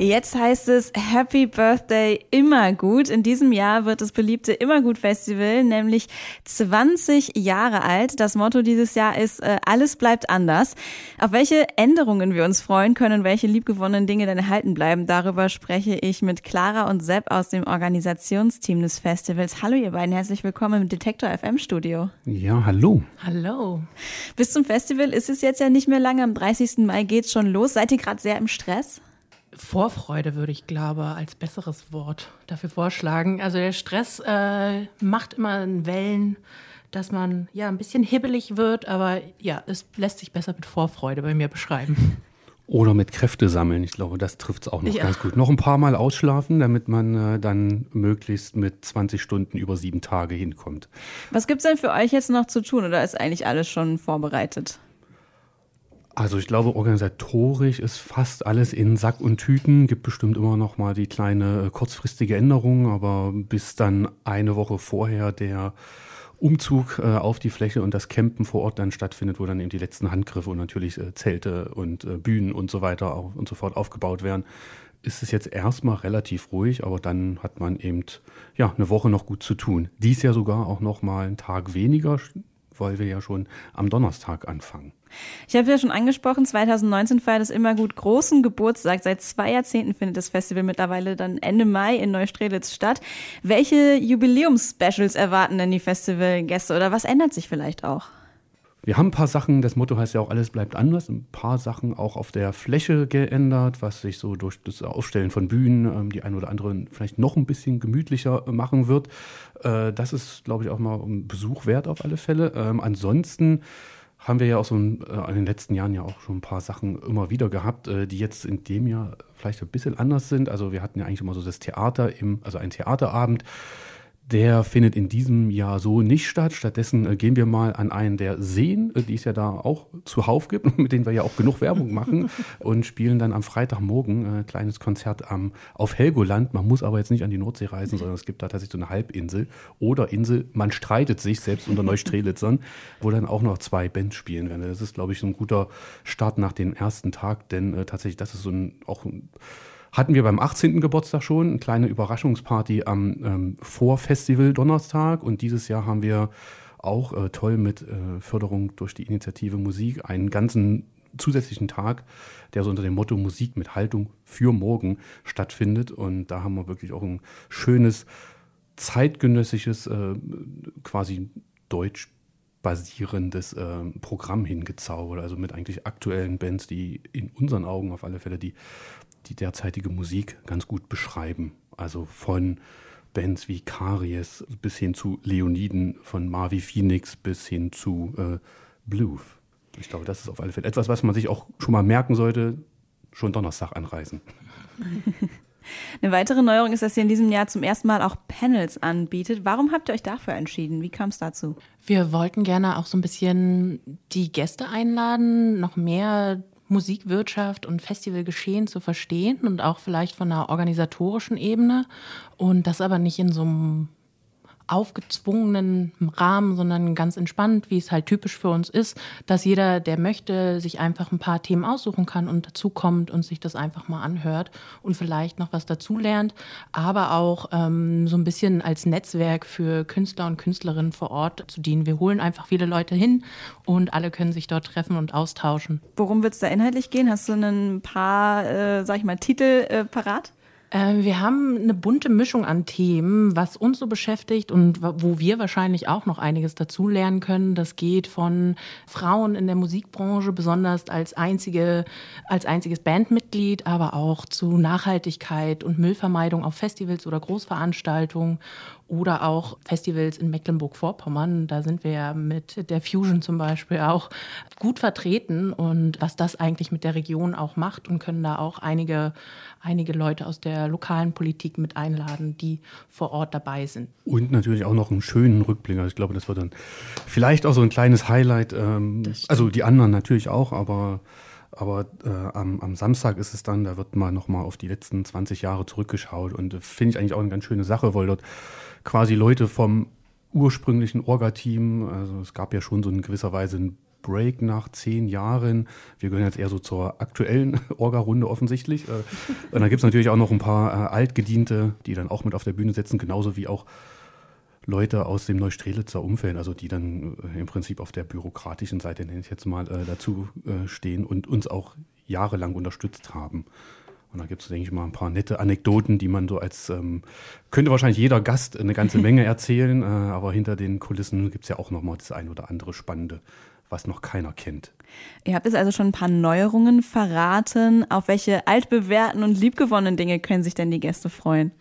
Jetzt heißt es Happy Birthday Immergut. In diesem Jahr wird das beliebte Immergut Festival nämlich 20 Jahre alt. Das Motto dieses Jahr ist äh, Alles bleibt anders. Auf welche Änderungen wir uns freuen können, welche liebgewonnenen Dinge dann erhalten bleiben, darüber spreche ich mit Clara und Sepp aus dem Organisationsteam des Festivals. Hallo ihr beiden, herzlich willkommen im Detektor FM Studio. Ja, hallo. Hallo. Bis zum Festival ist es jetzt ja nicht mehr lange. Am 30. Mai geht's schon los. Seid ihr gerade sehr im Stress? Vorfreude würde ich, glaube, als besseres Wort dafür vorschlagen. Also der Stress äh, macht immer Wellen, dass man ja ein bisschen hibbelig wird, aber ja, es lässt sich besser mit Vorfreude bei mir beschreiben. Oder mit Kräfte sammeln. Ich glaube, das trifft es auch noch ja. ganz gut. Noch ein paar Mal ausschlafen, damit man äh, dann möglichst mit 20 Stunden über sieben Tage hinkommt. Was gibt es denn für euch jetzt noch zu tun oder ist eigentlich alles schon vorbereitet? Also ich glaube, organisatorisch ist fast alles in Sack und Tüten. Gibt bestimmt immer noch mal die kleine äh, kurzfristige Änderung, aber bis dann eine Woche vorher der Umzug äh, auf die Fläche und das Campen vor Ort dann stattfindet, wo dann eben die letzten Handgriffe und natürlich äh, Zelte und äh, Bühnen und so weiter auch, und so fort aufgebaut werden, ist es jetzt erstmal relativ ruhig, aber dann hat man eben ja eine Woche noch gut zu tun. Dies Jahr sogar auch noch mal einen Tag weniger, weil wir ja schon am Donnerstag anfangen. Ich habe ja schon angesprochen, 2019 feiert es immer gut großen Geburtstag. Seit zwei Jahrzehnten findet das Festival mittlerweile dann Ende Mai in Neustrelitz statt. Welche Jubiläums-Specials erwarten denn die Festivalgäste oder was ändert sich vielleicht auch? Wir haben ein paar Sachen, das Motto heißt ja auch, alles bleibt anders, ein paar Sachen auch auf der Fläche geändert, was sich so durch das Aufstellen von Bühnen ähm, die ein oder andere vielleicht noch ein bisschen gemütlicher machen wird. Äh, das ist, glaube ich, auch mal ein Besuch wert auf alle Fälle. Ähm, ansonsten haben wir ja auch so ein, äh, in den letzten Jahren ja auch schon ein paar Sachen immer wieder gehabt, äh, die jetzt in dem Jahr vielleicht ein bisschen anders sind. Also wir hatten ja eigentlich immer so das Theater im, also ein Theaterabend der findet in diesem Jahr so nicht statt. Stattdessen äh, gehen wir mal an einen der Seen, äh, die es ja da auch zuhauf gibt, mit denen wir ja auch genug Werbung machen und spielen dann am Freitagmorgen ein äh, kleines Konzert am, auf Helgoland. Man muss aber jetzt nicht an die Nordsee reisen, sondern es gibt da tatsächlich so eine Halbinsel oder Insel. Man streitet sich selbst unter Neustrelitzern, wo dann auch noch zwei Bands spielen werden. Das ist, glaube ich, so ein guter Start nach dem ersten Tag, denn äh, tatsächlich, das ist so ein, auch ein hatten wir beim 18. Geburtstag schon eine kleine Überraschungsparty am ähm, Vorfestival Donnerstag und dieses Jahr haben wir auch äh, toll mit äh, Förderung durch die Initiative Musik einen ganzen zusätzlichen Tag, der so unter dem Motto Musik mit Haltung für morgen stattfindet. Und da haben wir wirklich auch ein schönes zeitgenössisches, äh, quasi deutsch basierendes äh, Programm hingezaubert, also mit eigentlich aktuellen Bands, die in unseren Augen auf alle Fälle die die derzeitige Musik ganz gut beschreiben. Also von Bands wie Karies bis hin zu Leoniden, von Marvi Phoenix bis hin zu äh, Blues. Ich glaube, das ist auf alle Fälle etwas, was man sich auch schon mal merken sollte, schon Donnerstag anreisen. Eine weitere Neuerung ist, dass ihr in diesem Jahr zum ersten Mal auch Panels anbietet. Warum habt ihr euch dafür entschieden? Wie kam es dazu? Wir wollten gerne auch so ein bisschen die Gäste einladen, noch mehr Musikwirtschaft und Festivalgeschehen zu verstehen und auch vielleicht von einer organisatorischen Ebene und das aber nicht in so einem aufgezwungenen Rahmen, sondern ganz entspannt, wie es halt typisch für uns ist, dass jeder, der möchte, sich einfach ein paar Themen aussuchen kann und dazukommt und sich das einfach mal anhört und vielleicht noch was dazulernt, aber auch ähm, so ein bisschen als Netzwerk für Künstler und Künstlerinnen vor Ort zu dienen. Wir holen einfach viele Leute hin und alle können sich dort treffen und austauschen. Worum wird es da inhaltlich gehen? Hast du ein paar, äh, sag ich mal, Titel äh, parat? Äh, wir haben eine bunte Mischung an Themen, was uns so beschäftigt und wo wir wahrscheinlich auch noch einiges dazu lernen können. Das geht von Frauen in der Musikbranche, besonders als einzige, als einziges Bandmitglied, aber auch zu Nachhaltigkeit und Müllvermeidung auf Festivals oder Großveranstaltungen oder auch Festivals in Mecklenburg-Vorpommern. Da sind wir ja mit der Fusion zum Beispiel auch gut vertreten und was das eigentlich mit der Region auch macht und können da auch einige, einige Leute aus der lokalen Politik mit einladen, die vor Ort dabei sind. Und natürlich auch noch einen schönen Rückblick. Also ich glaube, das wird dann vielleicht auch so ein kleines Highlight. Ähm, also die anderen natürlich auch, aber aber äh, am, am, Samstag ist es dann, da wird mal nochmal auf die letzten 20 Jahre zurückgeschaut. Und äh, finde ich eigentlich auch eine ganz schöne Sache, weil dort quasi Leute vom ursprünglichen Orga-Team, also es gab ja schon so in gewisser Weise ein Break nach zehn Jahren. Wir gehören jetzt eher so zur aktuellen Orga-Runde offensichtlich. Äh, und dann gibt es natürlich auch noch ein paar äh, Altgediente, die dann auch mit auf der Bühne sitzen, genauso wie auch Leute aus dem Neustrelitzer Umfeld, also die dann äh, im Prinzip auf der bürokratischen Seite, nenne ich jetzt mal, dazu stehen und uns auch jahrelang unterstützt haben. Und da gibt es, denke ich mal, ein paar nette Anekdoten, die man so als, ähm, könnte wahrscheinlich jeder Gast eine ganze Menge erzählen, äh, aber hinter den Kulissen gibt es ja auch noch mal das ein oder andere Spannende, was noch keiner kennt. Ihr habt jetzt also schon ein paar Neuerungen verraten. Auf welche altbewährten und liebgewonnenen Dinge können sich denn die Gäste freuen?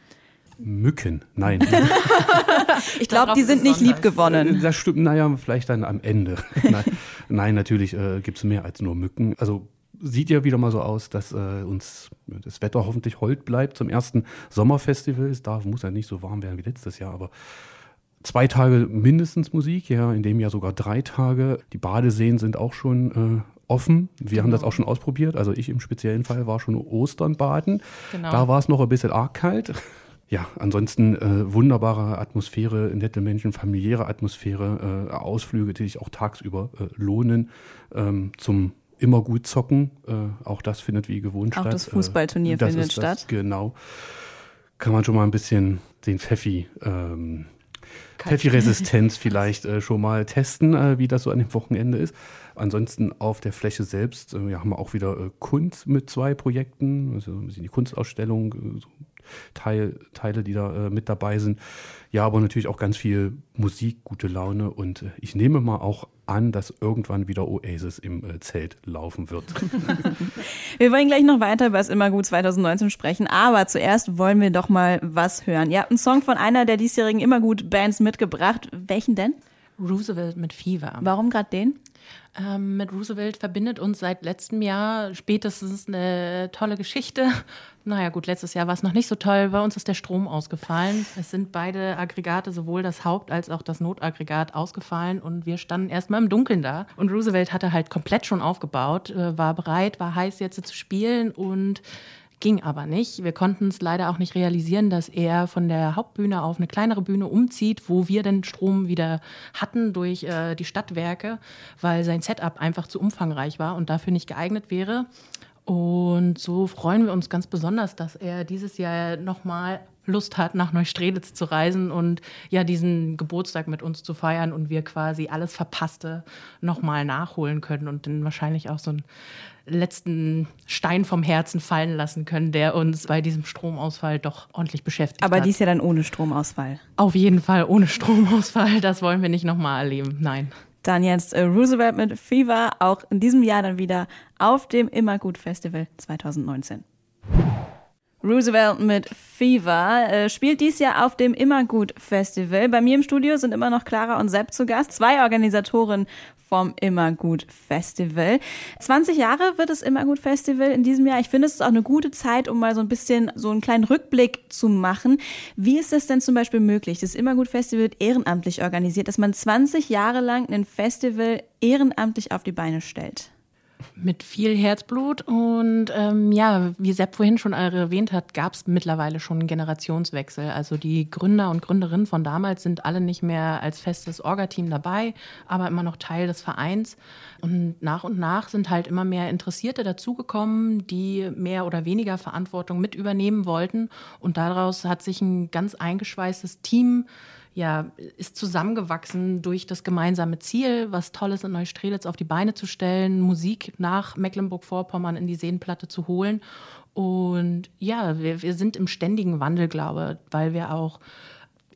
Mücken, nein. ich glaube, die sind nicht liebgewonnen. Äh, das stimmt, naja, vielleicht dann am Ende. nein, nein, natürlich äh, gibt es mehr als nur Mücken. Also sieht ja wieder mal so aus, dass äh, uns das Wetter hoffentlich hold bleibt zum ersten Sommerfestival. Es darf, muss ja nicht so warm werden wie letztes Jahr, aber zwei Tage mindestens Musik, ja, in dem Jahr sogar drei Tage. Die Badeseen sind auch schon äh, offen. Wir genau. haben das genau. auch schon ausprobiert. Also ich im speziellen Fall war schon Ostern baden. Genau. Da war es noch ein bisschen arg kalt. Ja, ansonsten äh, wunderbare Atmosphäre, nette Menschen, familiäre Atmosphäre, äh, Ausflüge, die sich auch tagsüber äh, lohnen ähm, zum immer gut zocken. Äh, auch das findet wie gewohnt auch statt. Auch das Fußballturnier das findet statt. Das, genau. Kann man schon mal ein bisschen den Pfeffi, ähm, Pfeffi-Resistenz vielleicht äh, schon mal testen, äh, wie das so an dem Wochenende ist. Ansonsten auf der Fläche selbst äh, ja, haben wir auch wieder äh, Kunst mit zwei Projekten, also ein bisschen die Kunstausstellung, äh, so Teil, Teile, die da äh, mit dabei sind. Ja, aber natürlich auch ganz viel Musik, gute Laune und äh, ich nehme mal auch an, dass irgendwann wieder Oasis im äh, Zelt laufen wird. wir wollen gleich noch weiter über das Immergut 2019 sprechen, aber zuerst wollen wir doch mal was hören. Ihr habt einen Song von einer der diesjährigen Immergut-Bands mitgebracht. Welchen denn? Roosevelt mit Fever. Warum gerade den? Ähm, mit Roosevelt verbindet uns seit letztem Jahr spätestens eine tolle Geschichte. Naja, gut, letztes Jahr war es noch nicht so toll. Bei uns ist der Strom ausgefallen. Es sind beide Aggregate, sowohl das Haupt- als auch das Notaggregat, ausgefallen und wir standen erstmal im Dunkeln da. Und Roosevelt hatte halt komplett schon aufgebaut, äh, war bereit, war heiß jetzt zu spielen und Ging aber nicht. Wir konnten es leider auch nicht realisieren, dass er von der Hauptbühne auf eine kleinere Bühne umzieht, wo wir den Strom wieder hatten durch äh, die Stadtwerke, weil sein Setup einfach zu umfangreich war und dafür nicht geeignet wäre. Und so freuen wir uns ganz besonders, dass er dieses Jahr nochmal Lust hat, nach Neustrelitz zu reisen und ja, diesen Geburtstag mit uns zu feiern und wir quasi alles Verpasste nochmal nachholen können und dann wahrscheinlich auch so einen letzten Stein vom Herzen fallen lassen können, der uns bei diesem Stromausfall doch ordentlich beschäftigt Aber hat. Aber dies ja dann ohne Stromausfall. Auf jeden Fall ohne Stromausfall. Das wollen wir nicht nochmal erleben. Nein. Dann jetzt äh, Roosevelt mit Fever, auch in diesem Jahr dann wieder auf dem Immergut Festival 2019. Roosevelt mit Fever äh, spielt dies Jahr auf dem Immergut Festival. Bei mir im Studio sind immer noch Clara und Sepp zu Gast, zwei Organisatoren vom Immergut Festival. 20 Jahre wird das Immergut Festival in diesem Jahr. Ich finde, es ist auch eine gute Zeit, um mal so ein bisschen so einen kleinen Rückblick zu machen. Wie ist es denn zum Beispiel möglich? Das Immergut Festival wird ehrenamtlich organisiert, dass man 20 Jahre lang ein Festival ehrenamtlich auf die Beine stellt. Mit viel Herzblut und ähm, ja, wie Sepp vorhin schon erwähnt hat, gab es mittlerweile schon einen Generationswechsel. Also die Gründer und Gründerinnen von damals sind alle nicht mehr als festes Orga-Team dabei, aber immer noch Teil des Vereins. Und nach und nach sind halt immer mehr Interessierte dazugekommen, die mehr oder weniger Verantwortung mit übernehmen wollten. Und daraus hat sich ein ganz eingeschweißtes Team ja, ist zusammengewachsen durch das gemeinsame Ziel, was Tolles in Neustrelitz auf die Beine zu stellen, Musik nach Mecklenburg-Vorpommern in die Seenplatte zu holen. Und ja, wir, wir sind im ständigen Wandel, glaube ich, weil wir auch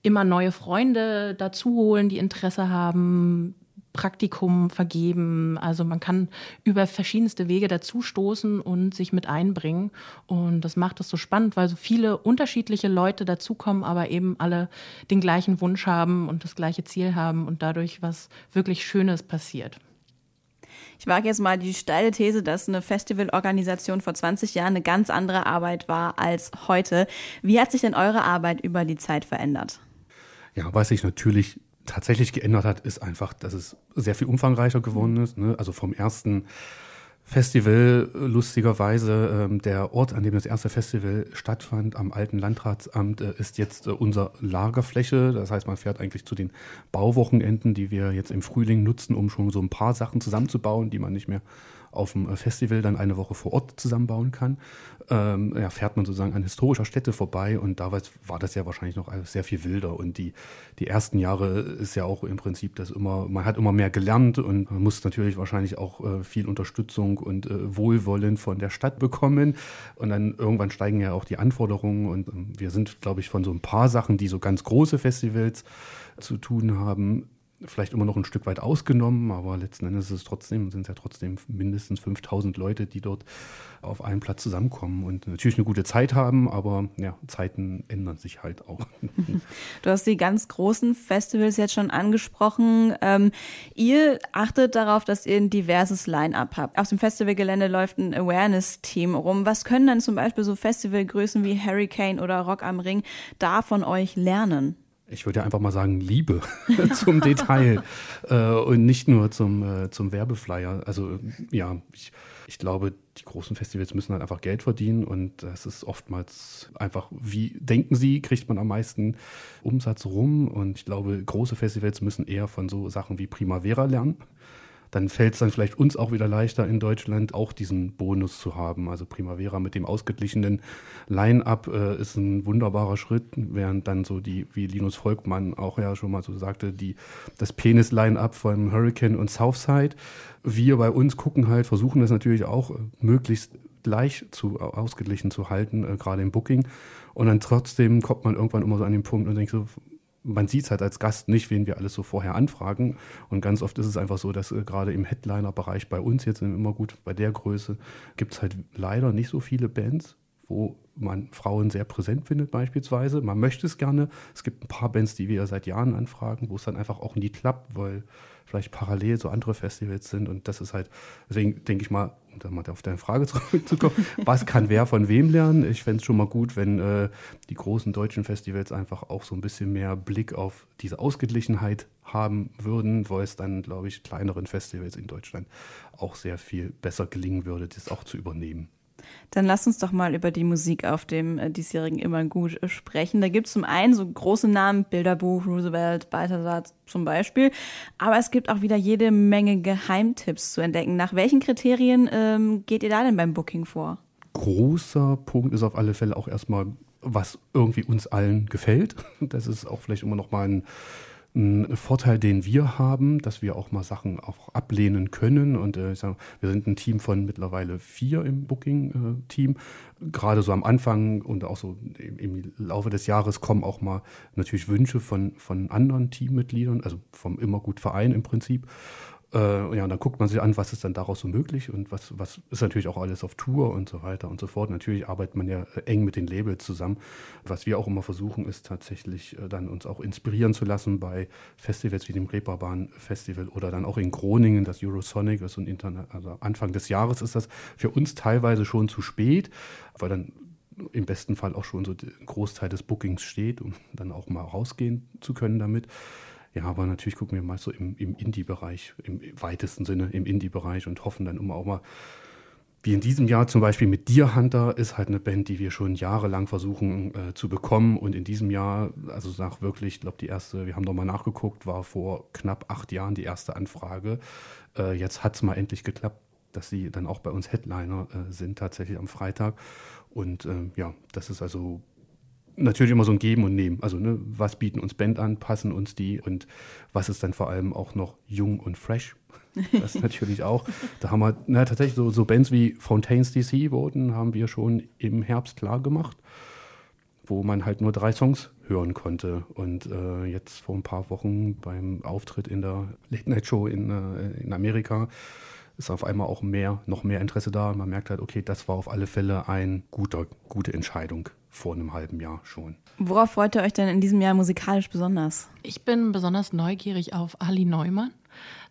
immer neue Freunde dazu holen, die Interesse haben, Praktikum vergeben. Also man kann über verschiedenste Wege dazustoßen und sich mit einbringen. Und das macht es so spannend, weil so viele unterschiedliche Leute dazukommen, aber eben alle den gleichen Wunsch haben und das gleiche Ziel haben und dadurch was wirklich Schönes passiert. Ich wage jetzt mal die steile These, dass eine Festivalorganisation vor 20 Jahren eine ganz andere Arbeit war als heute. Wie hat sich denn eure Arbeit über die Zeit verändert? Ja, was sich natürlich tatsächlich geändert hat, ist einfach, dass es sehr viel umfangreicher geworden ist. Ne? Also vom ersten Festival, lustigerweise, ähm, der Ort, an dem das erste Festival stattfand, am alten Landratsamt, äh, ist jetzt äh, unser Lagerfläche. Das heißt, man fährt eigentlich zu den Bauwochenenden, die wir jetzt im Frühling nutzen, um schon so ein paar Sachen zusammenzubauen, die man nicht mehr auf dem äh, Festival dann eine Woche vor Ort zusammenbauen kann, ähm, ja, fährt man sozusagen an historischer Stätte vorbei und damals war das ja wahrscheinlich noch sehr viel wilder und die, die ersten Jahre ist ja auch im Prinzip das immer, man hat immer mehr gelernt und man muss natürlich wahrscheinlich auch äh, viel Unterstützung und äh, Wohlwollen von der Stadt bekommen und dann irgendwann steigen ja auch die Anforderungen und äh, wir sind, glaube ich, von so ein paar Sachen, die so ganz große Festivals zu tun haben, vielleicht immer noch ein Stück weit ausgenommen, aber letzten Endes ist es trotzdem, sind es ja trotzdem mindestens 5000 Leute, die dort auf einem Platz zusammenkommen und natürlich eine gute Zeit haben, aber ja, Zeiten ändern sich halt auch. Du hast die ganz großen Festivals jetzt schon angesprochen. Ähm, ihr achtet darauf, dass ihr ein diverses Line-up habt. Auf dem Festivalgelände läuft ein Awareness-Team rum. Was können dann zum Beispiel so Festivalgrößen wie Hurricane oder Rock am Ring da von euch lernen? Ich würde ja einfach mal sagen, Liebe zum Detail äh, und nicht nur zum, äh, zum Werbeflyer. Also ja, ich, ich glaube, die großen Festivals müssen halt einfach Geld verdienen und das ist oftmals einfach, wie denken sie, kriegt man am meisten Umsatz rum und ich glaube, große Festivals müssen eher von so Sachen wie Primavera lernen dann fällt es dann vielleicht uns auch wieder leichter in Deutschland auch diesen Bonus zu haben. Also Primavera mit dem ausgeglichenen Line-up äh, ist ein wunderbarer Schritt, während dann so die, wie Linus Volkmann auch ja schon mal so sagte, die, das Penis-Line-up von Hurricane und Southside. Wir bei uns gucken halt, versuchen das natürlich auch äh, möglichst gleich zu ausgeglichen zu halten, äh, gerade im Booking. Und dann trotzdem kommt man irgendwann immer so an den Punkt und denkt so, man sieht es halt als Gast nicht, wen wir alles so vorher anfragen. Und ganz oft ist es einfach so, dass äh, gerade im Headliner-Bereich bei uns jetzt immer gut, bei der Größe, gibt es halt leider nicht so viele Bands, wo man Frauen sehr präsent findet beispielsweise. Man möchte es gerne. Es gibt ein paar Bands, die wir seit Jahren anfragen, wo es dann einfach auch nie klappt, weil vielleicht parallel so andere Festivals sind. Und das ist halt, deswegen denke ich mal, um dann mal auf deine Frage zurückzukommen, was kann wer von wem lernen? Ich fände es schon mal gut, wenn äh, die großen deutschen Festivals einfach auch so ein bisschen mehr Blick auf diese Ausgeglichenheit haben würden, wo es dann, glaube ich, kleineren Festivals in Deutschland auch sehr viel besser gelingen würde, das auch zu übernehmen. Dann lass uns doch mal über die Musik auf dem äh, diesjährigen Immer gut äh, sprechen. Da gibt es zum einen so große Namen, Bilderbuch, Roosevelt, Balthasar zum Beispiel. Aber es gibt auch wieder jede Menge Geheimtipps zu entdecken. Nach welchen Kriterien ähm, geht ihr da denn beim Booking vor? Großer Punkt ist auf alle Fälle auch erstmal, was irgendwie uns allen gefällt. Das ist auch vielleicht immer noch mal ein ein Vorteil, den wir haben, dass wir auch mal Sachen auch ablehnen können. Und äh, ich sag, wir sind ein Team von mittlerweile vier im Booking-Team. Gerade so am Anfang und auch so im, im, Laufe des Jahres kommen auch mal natürlich Wünsche von, von anderen Teammitgliedern, also vom Immergut-Verein im Prinzip. Äh, ja, und dann guckt man sich an, was ist dann daraus so möglich und was, was ist natürlich auch alles auf Tour und so weiter und so fort. Natürlich arbeitet man ja äh, eng mit den Labels zusammen. Was wir auch immer versuchen, ist tatsächlich äh, dann uns auch inspirieren zu lassen bei Festivals wie dem Reeperbahn Festival oder dann auch in Groningen, das Eurosonic ist und also Anfang des Jahres ist das für uns teilweise schon zu spät, weil dann im besten Fall auch schon so ein Großteil des Bookings steht, um dann auch mal rausgehen zu können damit. Ja, aber natürlich gucken wir mal so im, im Indie-Bereich, im weitesten Sinne im Indie-Bereich und hoffen dann immer auch mal, wie in diesem Jahr zum Beispiel mit Deer Hunter ist halt eine Band, die wir schon jahrelang versuchen äh, zu bekommen. Und in diesem Jahr, also nach wirklich, ich glaube, die erste, wir haben nochmal nachgeguckt, war vor knapp acht Jahren die erste Anfrage. Äh, jetzt hat es mal endlich geklappt, dass sie dann auch bei uns Headliner äh, sind, tatsächlich am Freitag. Und äh, ja, das ist also natürlich immer so ein Geben und Nehmen. Also, ne, was bieten uns Band an, passen uns die und was ist dann vor allem auch noch jung und fresh? Das natürlich auch. Da haben wir na, tatsächlich so, so Bands wie Fontaines DC wurden, haben wir schon im Herbst klar gemacht, wo man halt nur drei Songs hören konnte. Und äh, jetzt vor ein paar Wochen beim Auftritt in der Late Night Show in, äh, in Amerika ist auf einmal auch mehr, noch mehr Interesse da. Man merkt halt, okay, das war auf alle Fälle eine gute, gute Entscheidung vor einem halben Jahr schon. Worauf freut ihr euch denn in diesem Jahr musikalisch besonders? Ich bin besonders neugierig auf Ali Neumann.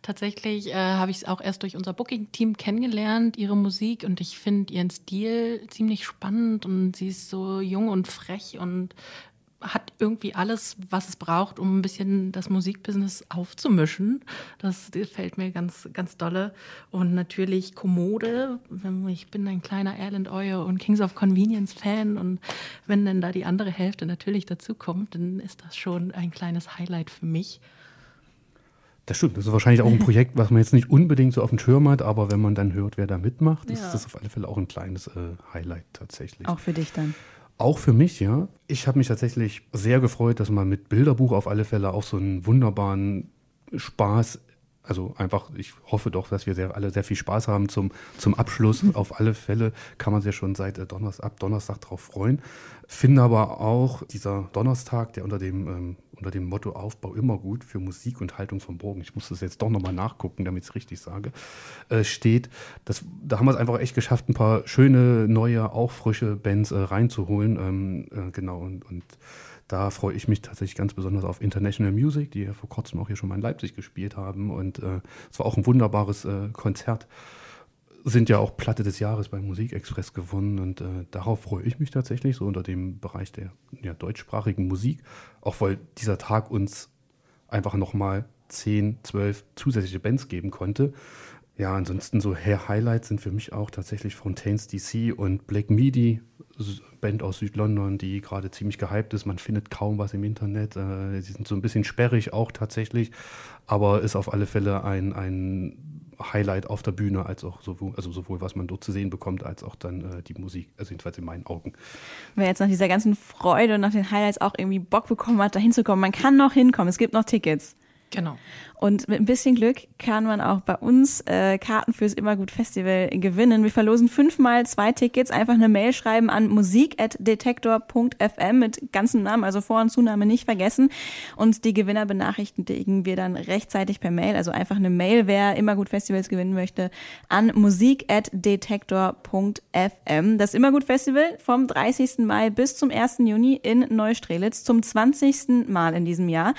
Tatsächlich äh, habe ich es auch erst durch unser Booking-Team kennengelernt, ihre Musik, und ich finde ihren Stil ziemlich spannend und sie ist so jung und frech und hat irgendwie alles, was es braucht, um ein bisschen das Musikbusiness aufzumischen. Das, das fällt mir ganz, ganz dolle. Und natürlich Kommode. Ich bin ein kleiner Erland Oyer und Kings of Convenience Fan. Und wenn dann da die andere Hälfte natürlich dazukommt, dann ist das schon ein kleines Highlight für mich. Das stimmt. Das ist wahrscheinlich auch ein Projekt, was man jetzt nicht unbedingt so auf dem Schirm hat, aber wenn man dann hört, wer da mitmacht, ja. ist das auf alle Fälle auch ein kleines äh, Highlight tatsächlich. Auch für dich dann. Auch für mich, ja. Ich habe mich tatsächlich sehr gefreut, dass man mit Bilderbuch auf alle Fälle auch so einen wunderbaren Spaß also einfach, ich hoffe doch, dass wir sehr, alle sehr viel Spaß haben zum, zum Abschluss. Mhm. Auf alle Fälle kann man sich ja schon seit äh, Donnerstag, ab Donnerstag darauf freuen. Finde aber auch dieser Donnerstag, der unter dem, ähm, unter dem Motto Aufbau immer gut für Musik und Haltung vom Bogen, ich muss das jetzt doch nochmal nachgucken, damit ich es richtig sage, äh, steht. Das, da haben wir es einfach echt geschafft, ein paar schöne, neue, auch frische Bands äh, reinzuholen. Ähm, äh, genau, und, und da freue ich mich tatsächlich ganz besonders auf International Music, die ja vor kurzem auch hier schon mal in Leipzig gespielt haben. Und äh, es war auch ein wunderbares äh, Konzert. Sind ja auch Platte des Jahres beim Musikexpress gewonnen und äh, darauf freue ich mich tatsächlich, so unter dem Bereich der ja, deutschsprachigen Musik. Auch weil dieser Tag uns einfach nochmal 10, 12 zusätzliche Bands geben konnte. Ja, ansonsten so Highlights sind für mich auch tatsächlich Fontaines DC und Black Midi, Band aus Südlondon, die gerade ziemlich gehypt ist. Man findet kaum was im Internet. Äh, sie sind so ein bisschen sperrig auch tatsächlich, aber ist auf alle Fälle ein, ein Highlight auf der Bühne, als auch sowohl, also sowohl was man dort zu sehen bekommt, als auch dann äh, die Musik, also jedenfalls in meinen Augen. Wer jetzt nach dieser ganzen Freude und nach den Highlights auch irgendwie Bock bekommen hat, da hinzukommen, man kann noch hinkommen, es gibt noch Tickets. Genau. Und mit ein bisschen Glück kann man auch bei uns äh, Karten fürs Immergut Festival gewinnen. Wir verlosen fünfmal zwei Tickets. Einfach eine Mail schreiben an musik.detektor.fm mit ganzem Namen, also Vor- und Zunahme nicht vergessen. Und die Gewinner benachrichtigen wir dann rechtzeitig per Mail. Also einfach eine Mail, wer Immergut Festivals gewinnen möchte, an musik.detektor.fm. Das Immergut Festival vom 30. Mai bis zum 1. Juni in Neustrelitz zum 20. Mal in diesem Jahr.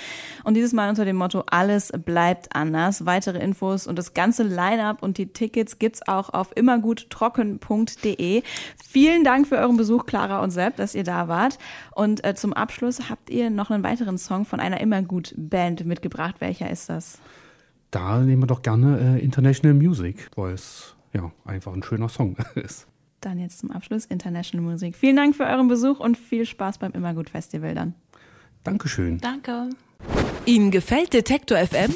Und dieses Mal unter dem Motto Alles bleibt bleibt anders. Weitere Infos und das ganze Line-up und die Tickets gibt's auch auf immerguttrocken.de. Vielen Dank für euren Besuch, Clara und Sepp, dass ihr da wart. Und äh, zum Abschluss habt ihr noch einen weiteren Song von einer Immergut-Band mitgebracht. Welcher ist das? Da nehmen wir doch gerne äh, International Music, weil es ja einfach ein schöner Song ist. Dann jetzt zum Abschluss International Music. Vielen Dank für euren Besuch und viel Spaß beim Immergut Festival dann. Dankeschön. Danke. Ihnen gefällt Detektor FM?